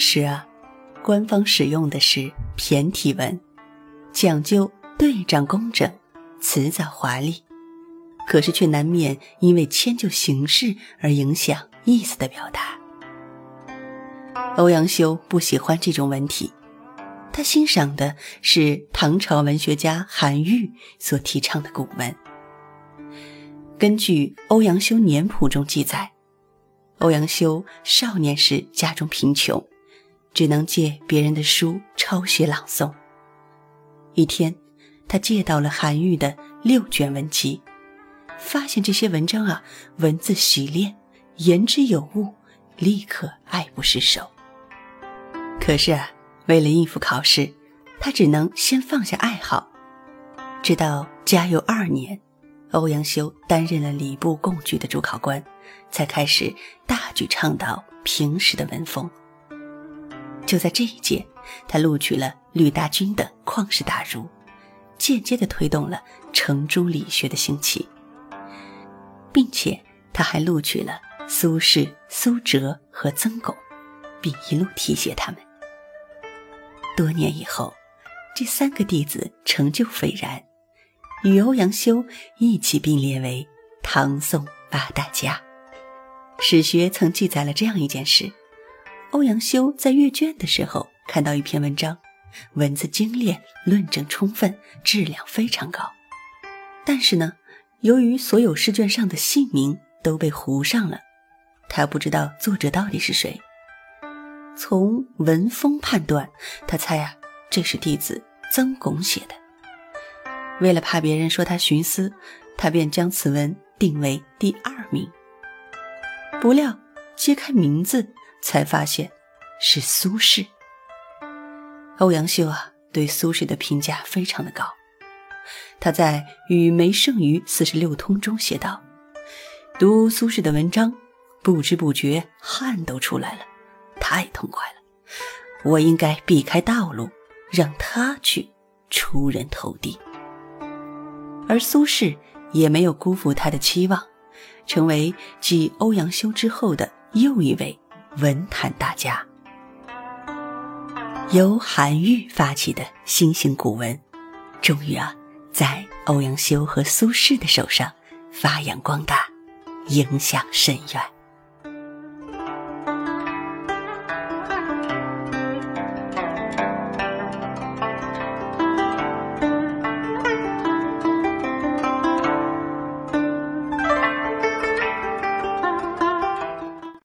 是啊，官方使用的是骈体文，讲究对仗工整，辞藻华丽，可是却难免因为迁就形式而影响意思的表达。欧阳修不喜欢这种文体，他欣赏的是唐朝文学家韩愈所提倡的古文。根据《欧阳修年谱》中记载。欧阳修少年时家中贫穷，只能借别人的书抄写朗诵。一天，他借到了韩愈的六卷文集，发现这些文章啊，文字洗练，言之有物，立刻爱不释手。可是啊，为了应付考试，他只能先放下爱好。直到嘉佑二年。欧阳修担任了礼部贡举的主考官，才开始大举倡导平时的文风。就在这一届，他录取了吕大钧等旷世大儒，间接的推动了程朱理学的兴起，并且他还录取了苏轼、苏辙和曾巩，并一路提携他们。多年以后，这三个弟子成就斐然。与欧阳修一起并列为唐宋八大家。史学曾记载了这样一件事：欧阳修在阅卷的时候看到一篇文章，文字精炼，论证充分，质量非常高。但是呢，由于所有试卷上的姓名都被糊上了，他不知道作者到底是谁。从文风判断，他猜啊，这是弟子曾巩写的。为了怕别人说他徇私，他便将此文定为第二名。不料揭开名字，才发现是苏轼。欧阳修啊，对苏轼的评价非常的高。他在《与梅圣于四十六通》中写道：“读苏轼的文章，不知不觉汗都出来了，太痛快了。我应该避开道路，让他去出人头地。”而苏轼也没有辜负他的期望，成为继欧阳修之后的又一位文坛大家。由韩愈发起的新型古文，终于啊，在欧阳修和苏轼的手上发扬光大，影响深远。